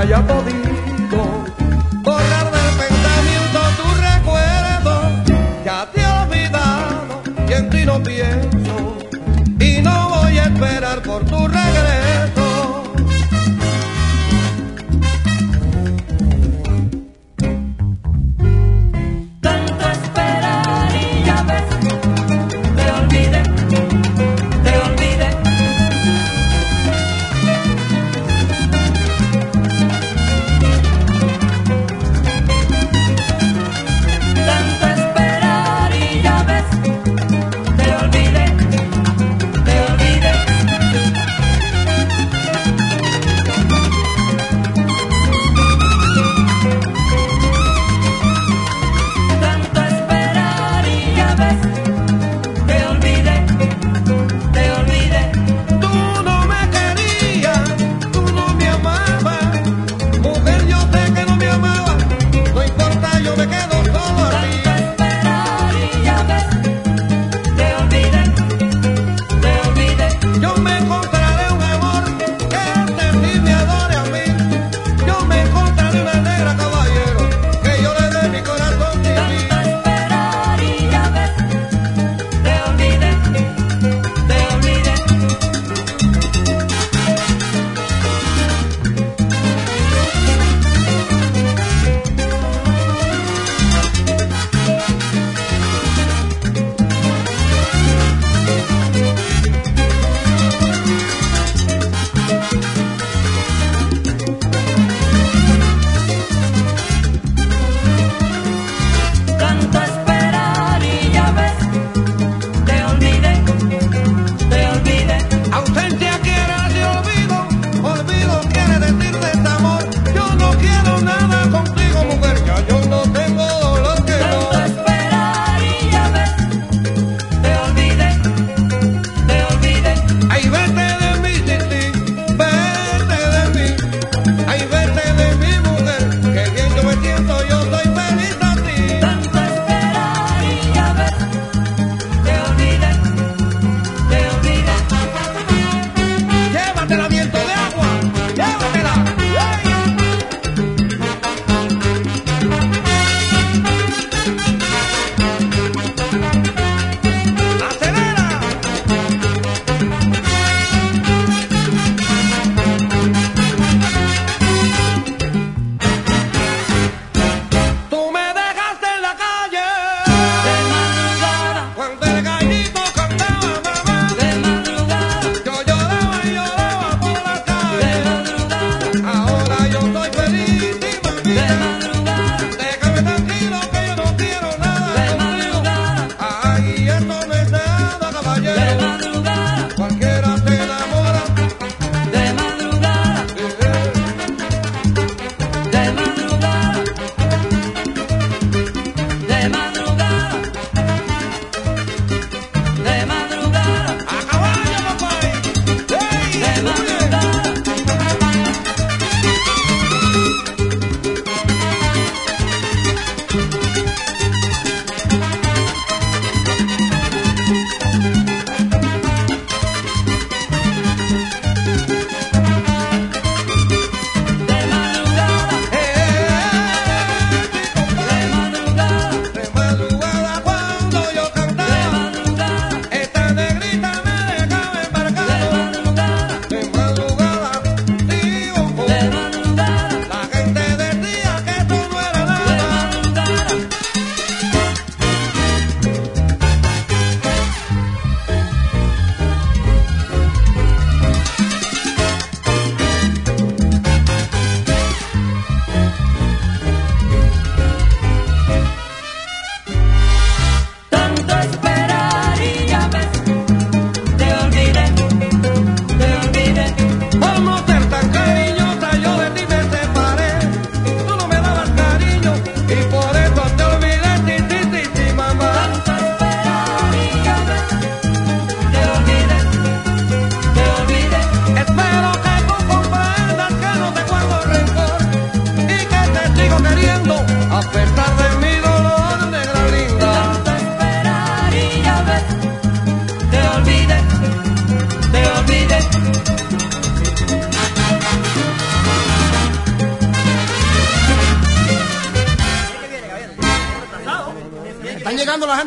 haya podido.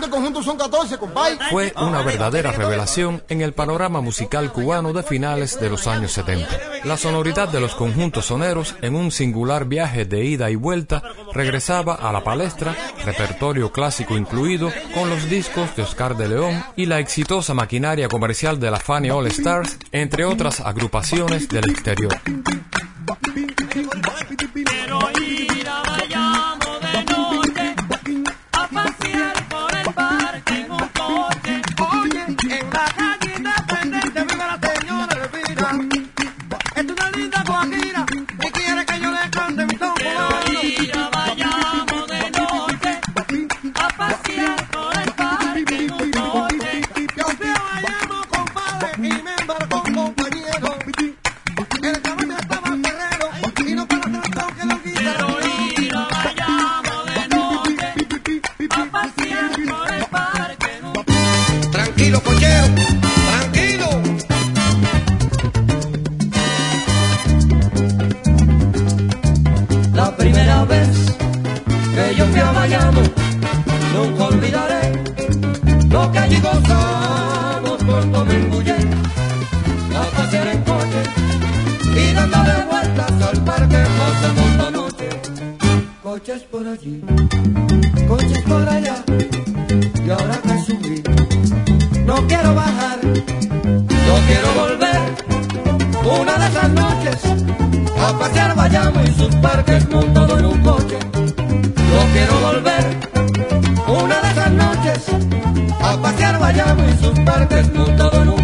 Juntos son 14, compadre. Fue una verdadera revelación en el panorama musical cubano de finales de los años 70. La sonoridad de los conjuntos soneros en un singular viaje de ida y vuelta regresaba a la palestra, repertorio clásico incluido, con los discos de Oscar de León y la exitosa maquinaria comercial de la Fanny All Stars, entre otras agrupaciones del exterior. este Una de esas noches, a pasear vayamos y sus parques montado en un coche. Yo quiero volver. Una de esas noches, a pasear vayamos y sus parques montado en un coche.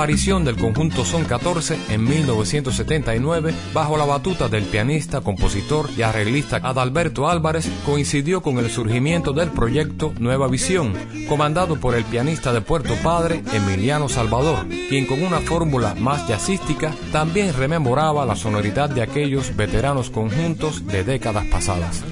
La aparición del conjunto Son 14 en 1979 bajo la batuta del pianista, compositor y arreglista Adalberto Álvarez coincidió con el surgimiento del proyecto Nueva Visión, comandado por el pianista de Puerto Padre Emiliano Salvador, quien con una fórmula más jazzística también rememoraba la sonoridad de aquellos veteranos conjuntos de décadas pasadas.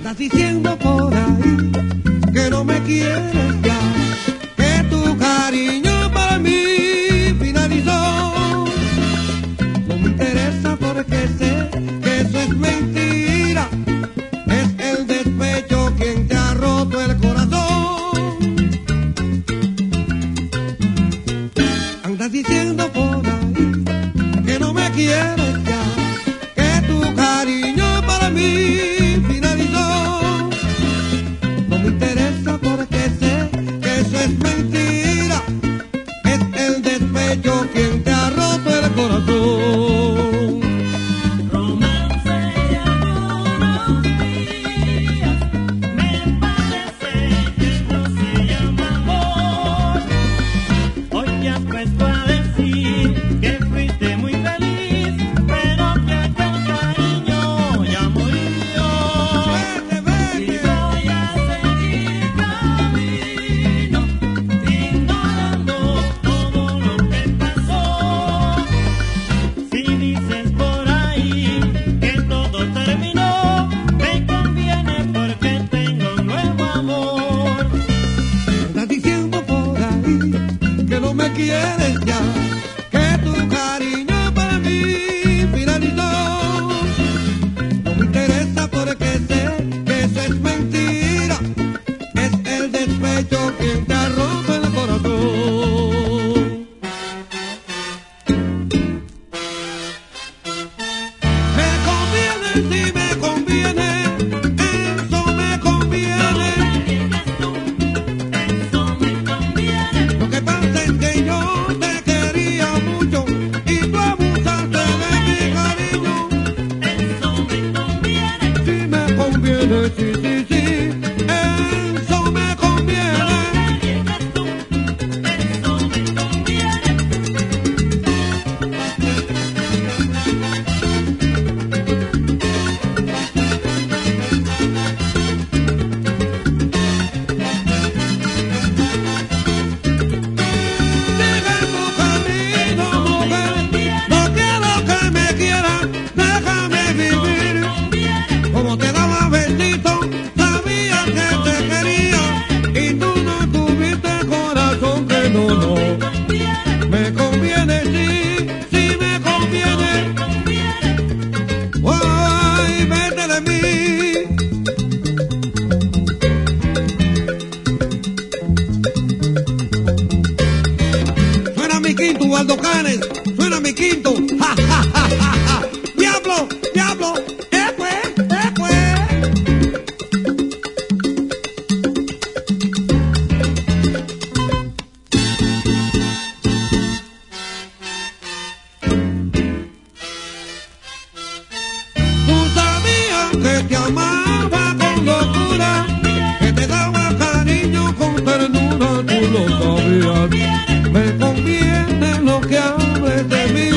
Me conviene lo que hables de mí.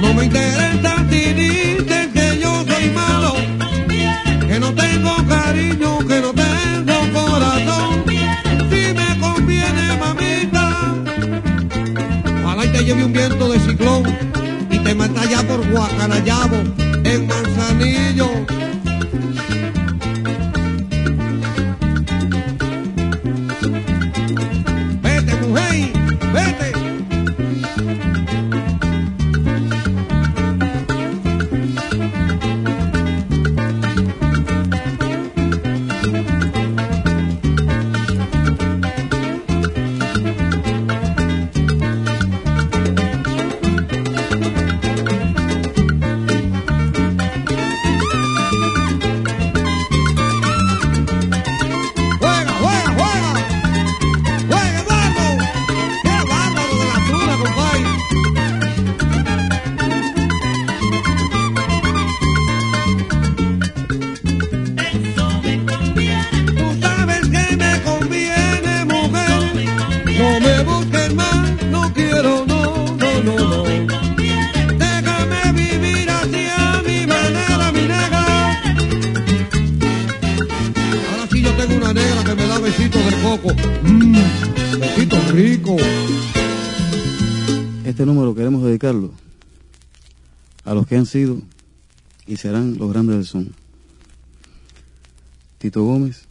No me interesa si dices que yo soy malo, que no tengo cariño, que no tengo corazón. Si me conviene, mamita. Ojalá y te lleve un viento de ciclón y te mata ya por Guacanayabo y serán los grandes del son. Tito Gómez,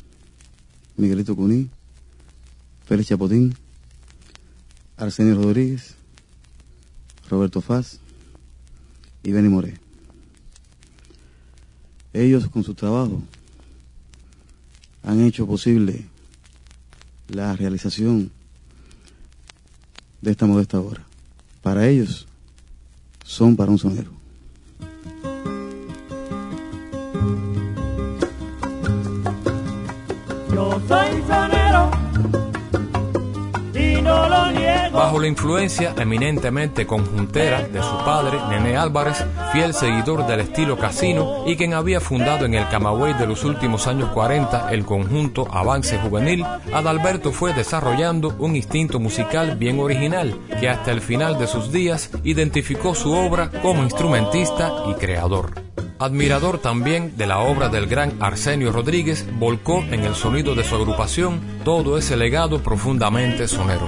Miguelito Cuní, Félix Chapotín, Arsenio Rodríguez, Roberto Faz y Benny Moré. Ellos con su trabajo han hecho posible la realización de esta modesta obra. Para ellos son para un sonero. Bajo la influencia eminentemente conjuntera de su padre, Nene Álvarez, fiel seguidor del estilo casino y quien había fundado en el Camagüey de los últimos años 40 el conjunto Avance Juvenil, Adalberto fue desarrollando un instinto musical bien original que hasta el final de sus días identificó su obra como instrumentista y creador. Admirador también de la obra del gran Arsenio Rodríguez, volcó en el sonido de su agrupación todo ese legado profundamente sonero.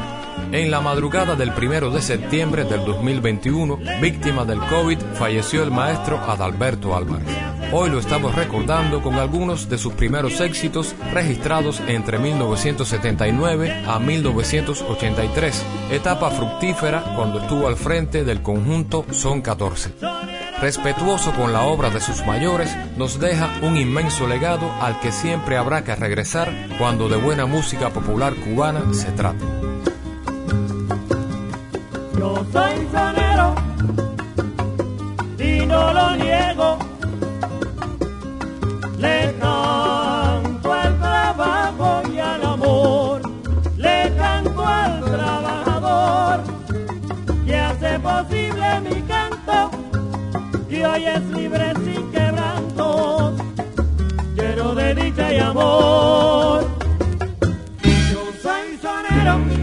En la madrugada del primero de septiembre del 2021, víctima del COVID, falleció el maestro Adalberto Álvarez. Hoy lo estamos recordando con algunos de sus primeros éxitos registrados entre 1979 a 1983, etapa fructífera cuando estuvo al frente del conjunto Son 14. Respetuoso con la obra de sus mayores, nos deja un inmenso legado al que siempre habrá que regresar cuando de buena música popular cubana se trate. Yo soy sonero y no lo niego. Y hoy es libre sin quebrantos, lleno de dicha y amor. Yo soy sonero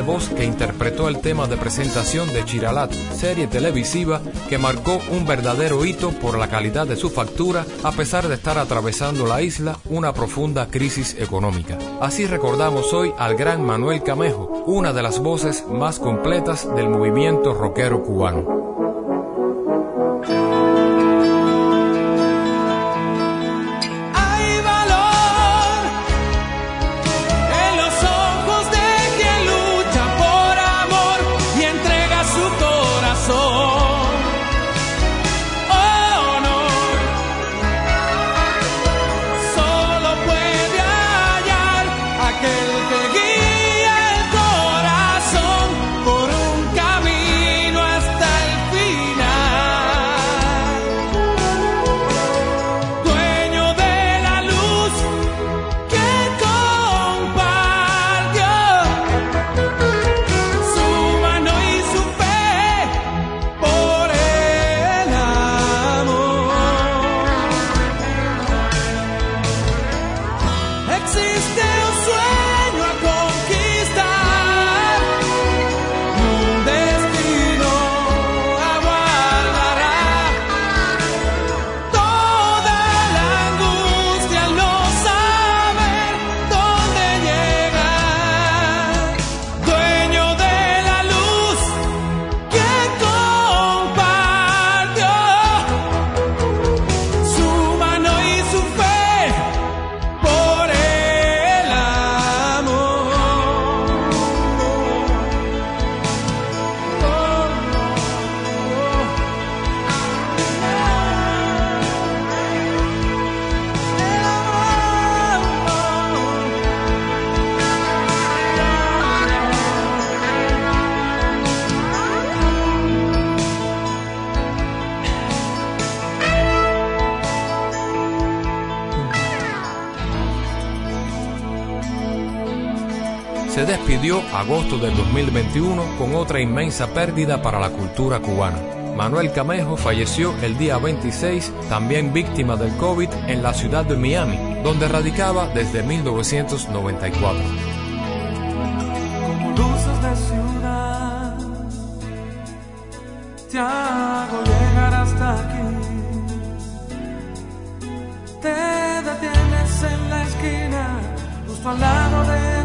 Voz que interpretó el tema de presentación de Chiralat, serie televisiva que marcó un verdadero hito por la calidad de su factura a pesar de estar atravesando la isla una profunda crisis económica. Así recordamos hoy al gran Manuel Camejo, una de las voces más completas del movimiento rockero cubano. Con otra inmensa pérdida para la cultura cubana. Manuel Camejo falleció el día 26, también víctima del COVID, en la ciudad de Miami, donde radicaba desde 1994. como luces de ciudad. Te hago llegar hasta aquí. Te detienes en la esquina, justo al lado de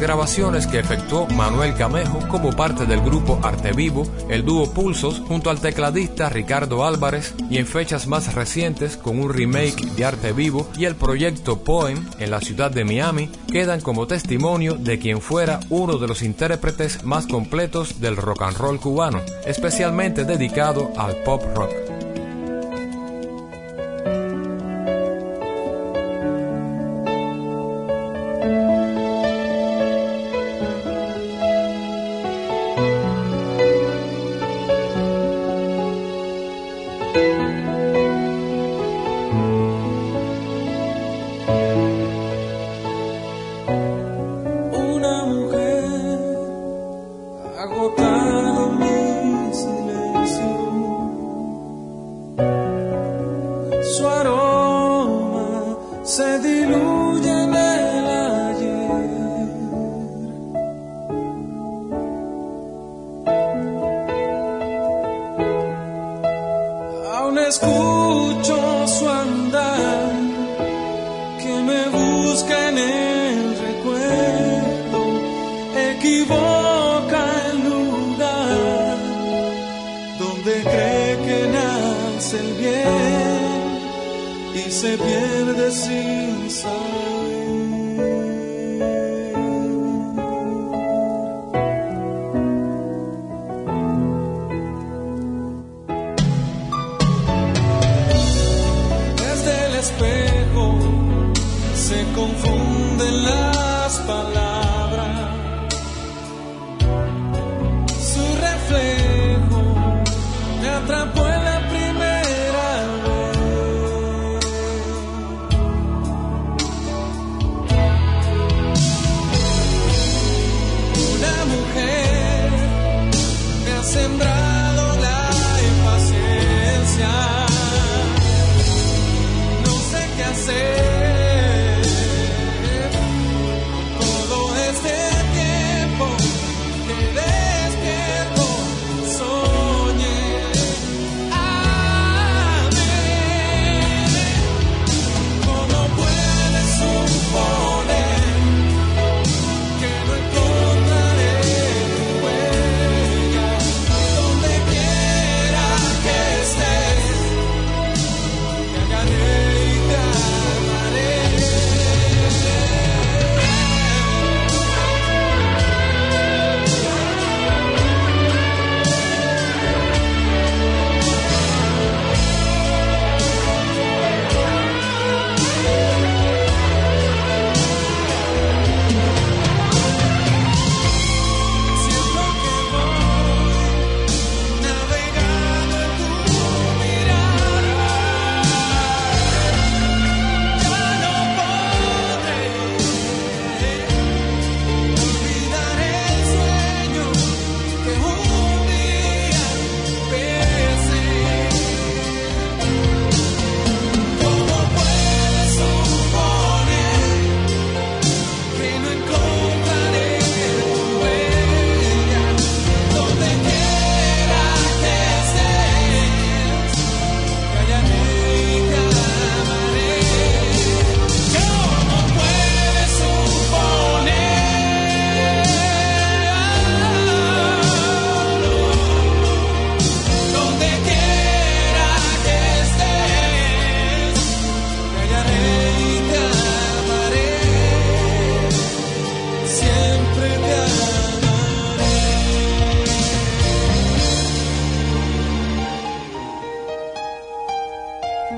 Grabaciones que efectuó Manuel Camejo como parte del grupo Arte Vivo, el dúo Pulsos junto al tecladista Ricardo Álvarez y en fechas más recientes con un remake de Arte Vivo y el proyecto Poem en la ciudad de Miami quedan como testimonio de quien fuera uno de los intérpretes más completos del rock and roll cubano, especialmente dedicado al pop rock.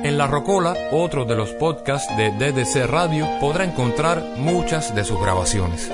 En La Rocola, otro de los podcasts de DDC Radio, podrá encontrar muchas de sus grabaciones.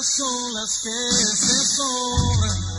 Son las que se sobran.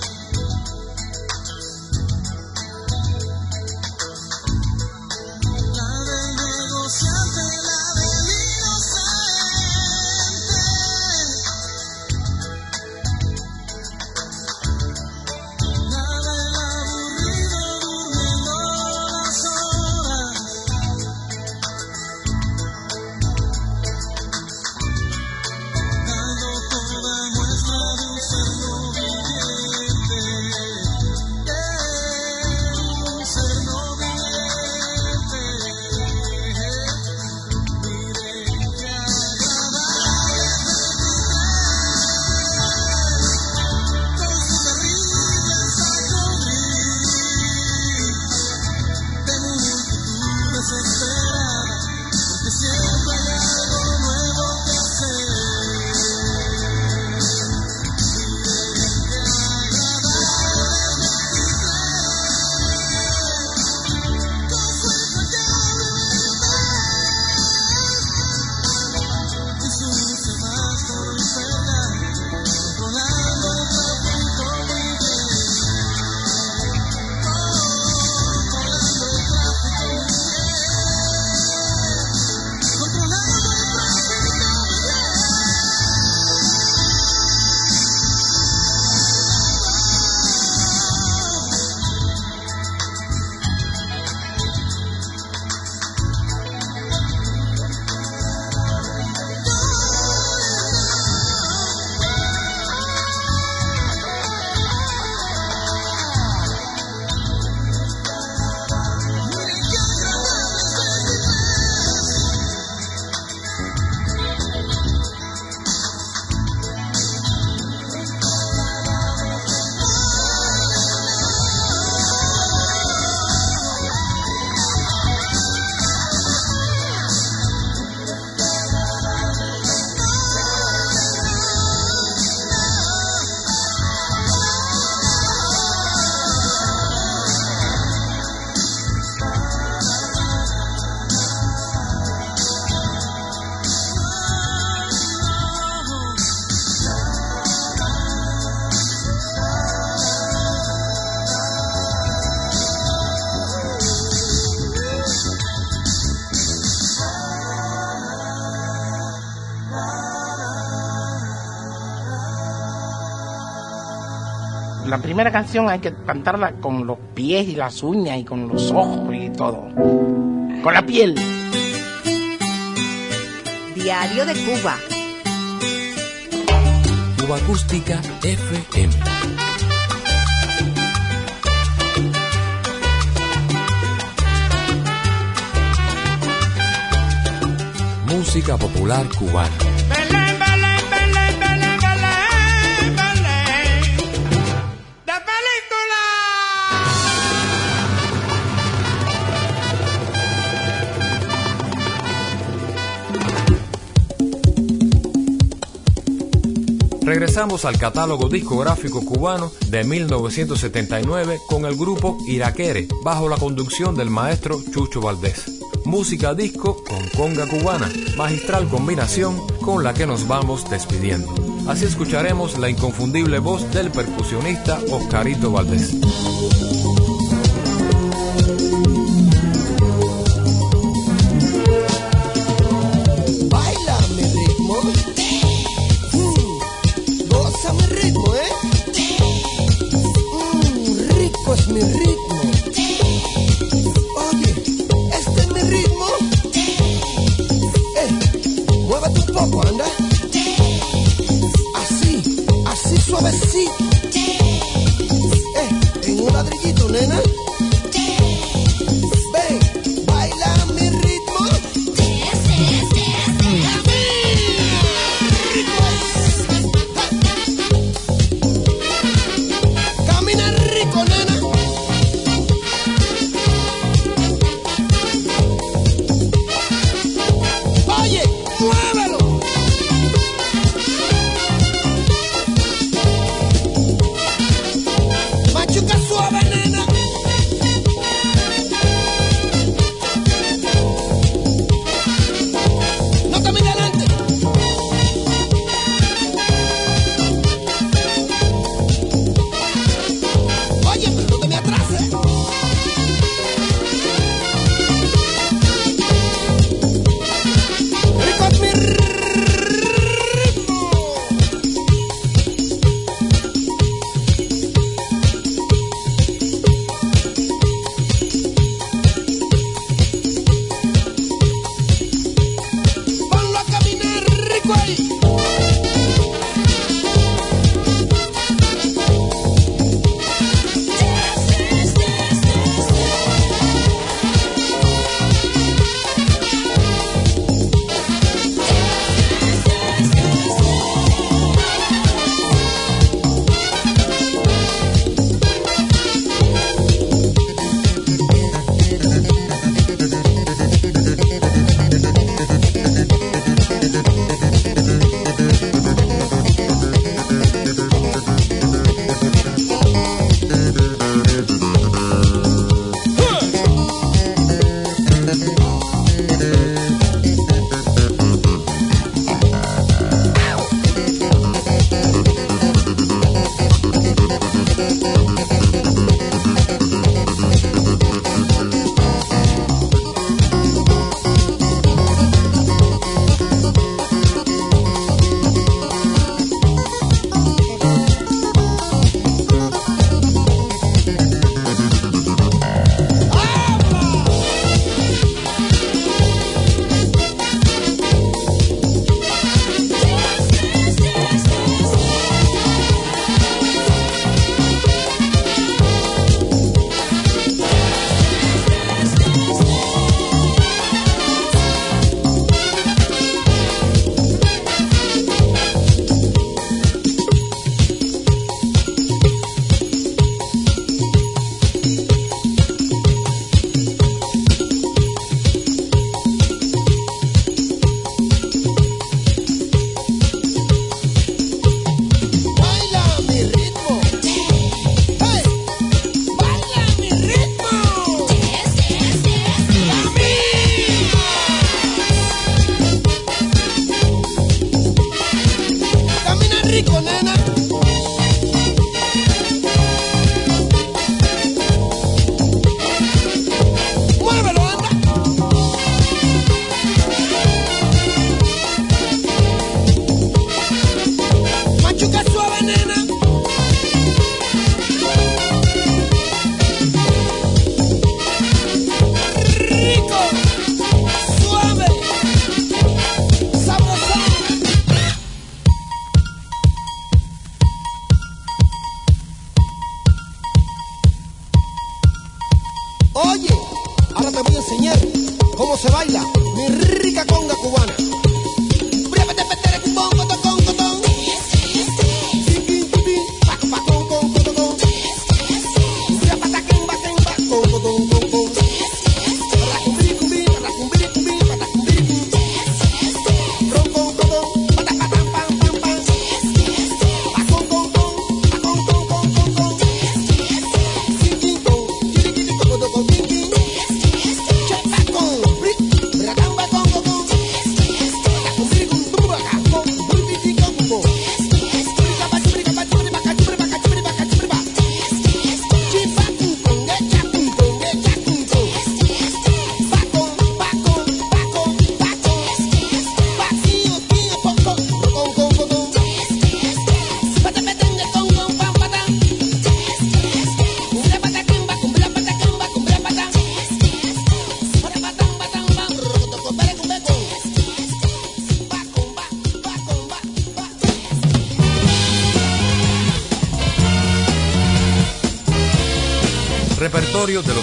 primera canción hay que cantarla con los pies y las uñas y con los ojos y todo. Con la piel. Diario de Cuba. Cuba Acústica FM. Música popular cubana. regresamos al catálogo discográfico cubano de 1979 con el grupo Iraquere, bajo la conducción del maestro Chucho Valdés. Música disco con conga cubana, magistral combinación con la que nos vamos despidiendo. Así escucharemos la inconfundible voz del percusionista Oscarito Valdés.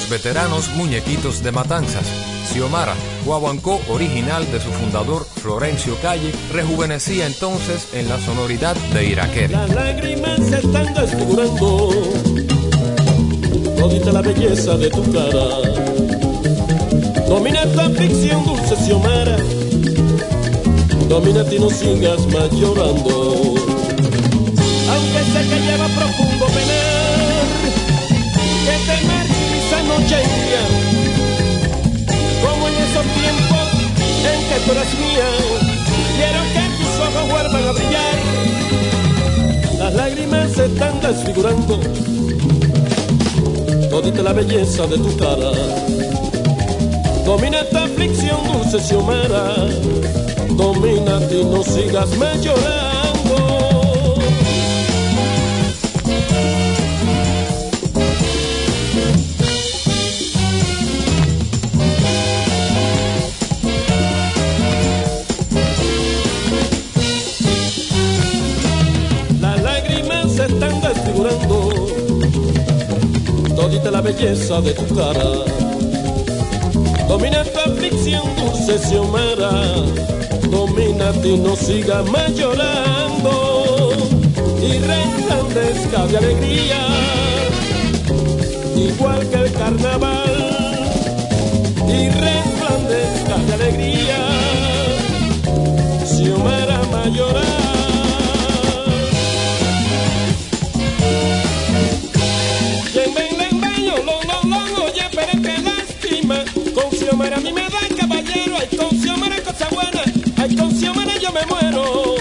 Veteranos muñequitos de Matanzas. Xiomara, guaguancó original de su fundador Florencio Calle, rejuvenecía entonces en la sonoridad de Iraquere. Las lágrimas se están desfigurando, todita la belleza de tu cara. Domina tu aflicción, dulce Xiomara, domina y no sigas más llorando. Aunque sé que lleva profundo penar, que te y como en esos tiempos en que tú eras mía, quiero que tus ojos vuelvan a brillar. Las lágrimas se están desfigurando, todita la belleza de tu cara. Domina esta aflicción, dulce Xiomara, domina y no sigas más llorando. Todita la belleza de tu cara. Domina tu aflicción, dulce Xiomara, domina y no siga más llorando. Y resplandezca de alegría, igual que el carnaval, y resplandezca de alegría, Xiomara Mayoral. a mí me dan caballero. Hay con yo cosa buena. Hay con yo me muero.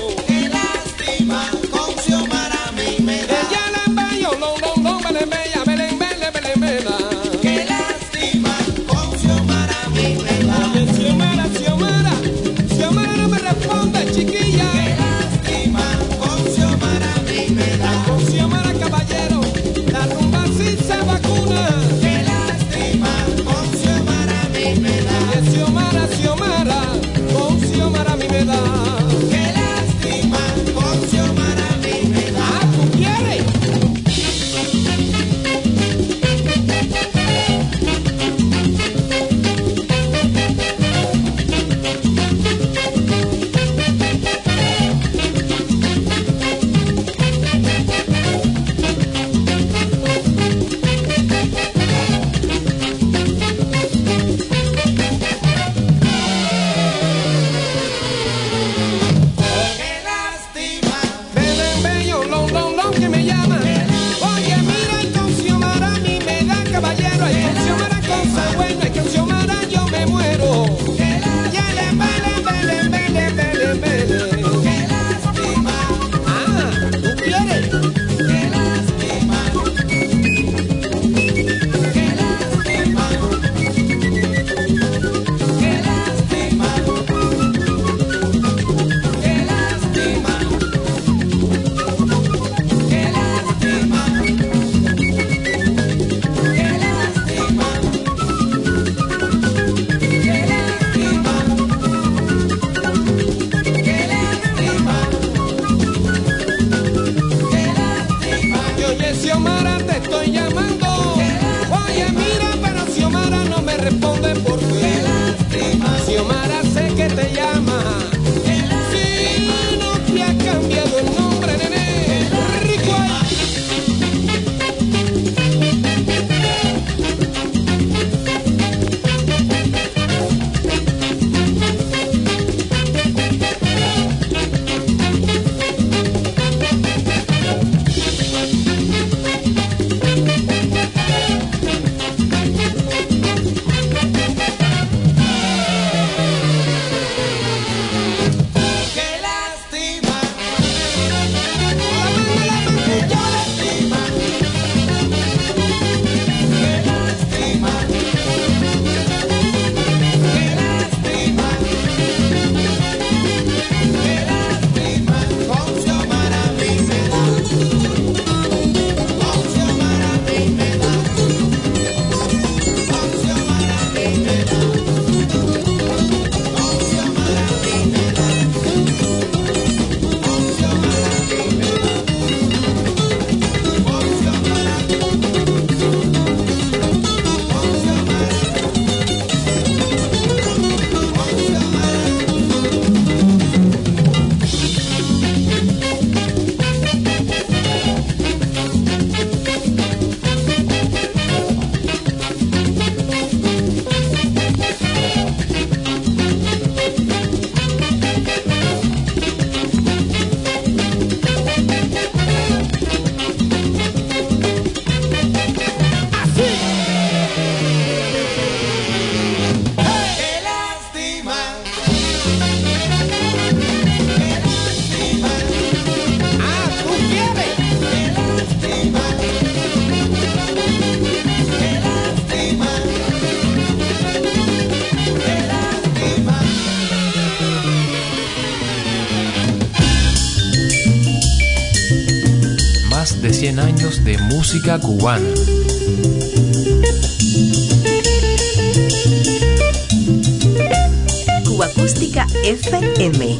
100 años de música cubana. Cuba Acústica FM.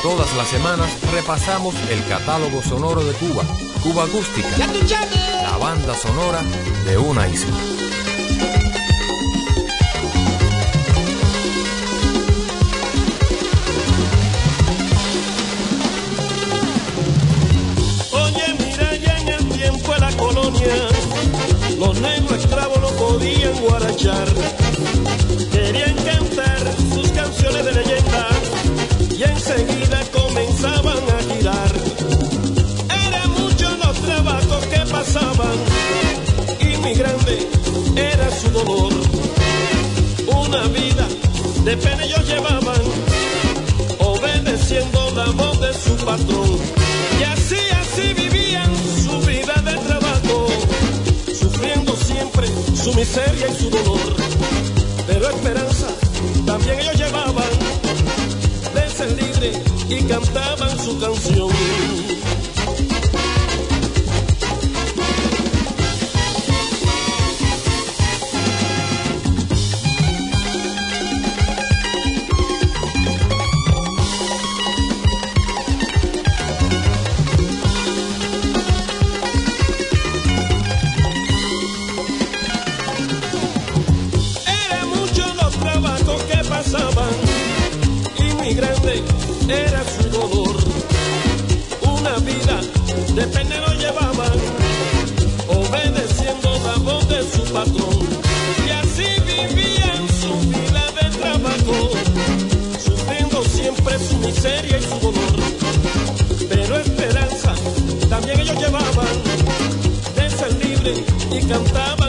Todas las semanas repasamos el catálogo sonoro de Cuba, Cuba Acústica, la banda sonora de una isla. Los negros esclavos no podían guarachar. Querían cantar sus canciones de leyenda y enseguida comenzaban a girar. Eran muchos los trabajos que pasaban y mi grande era su dolor. Una vida de pena ellos llevaban obedeciendo la voz de su patrón. Y así, así vivían sufriendo siempre su miseria y su dolor. Pero esperanza también ellos llevaban de ser libre y cantaban su canción. Era su dolor. Una vida de pena lo llevaban, obedeciendo la voz de su patrón. Y así vivían su vida de trabajo, sufriendo siempre su miseria y su dolor. Pero esperanza también ellos llevaban de ser libre y cantaban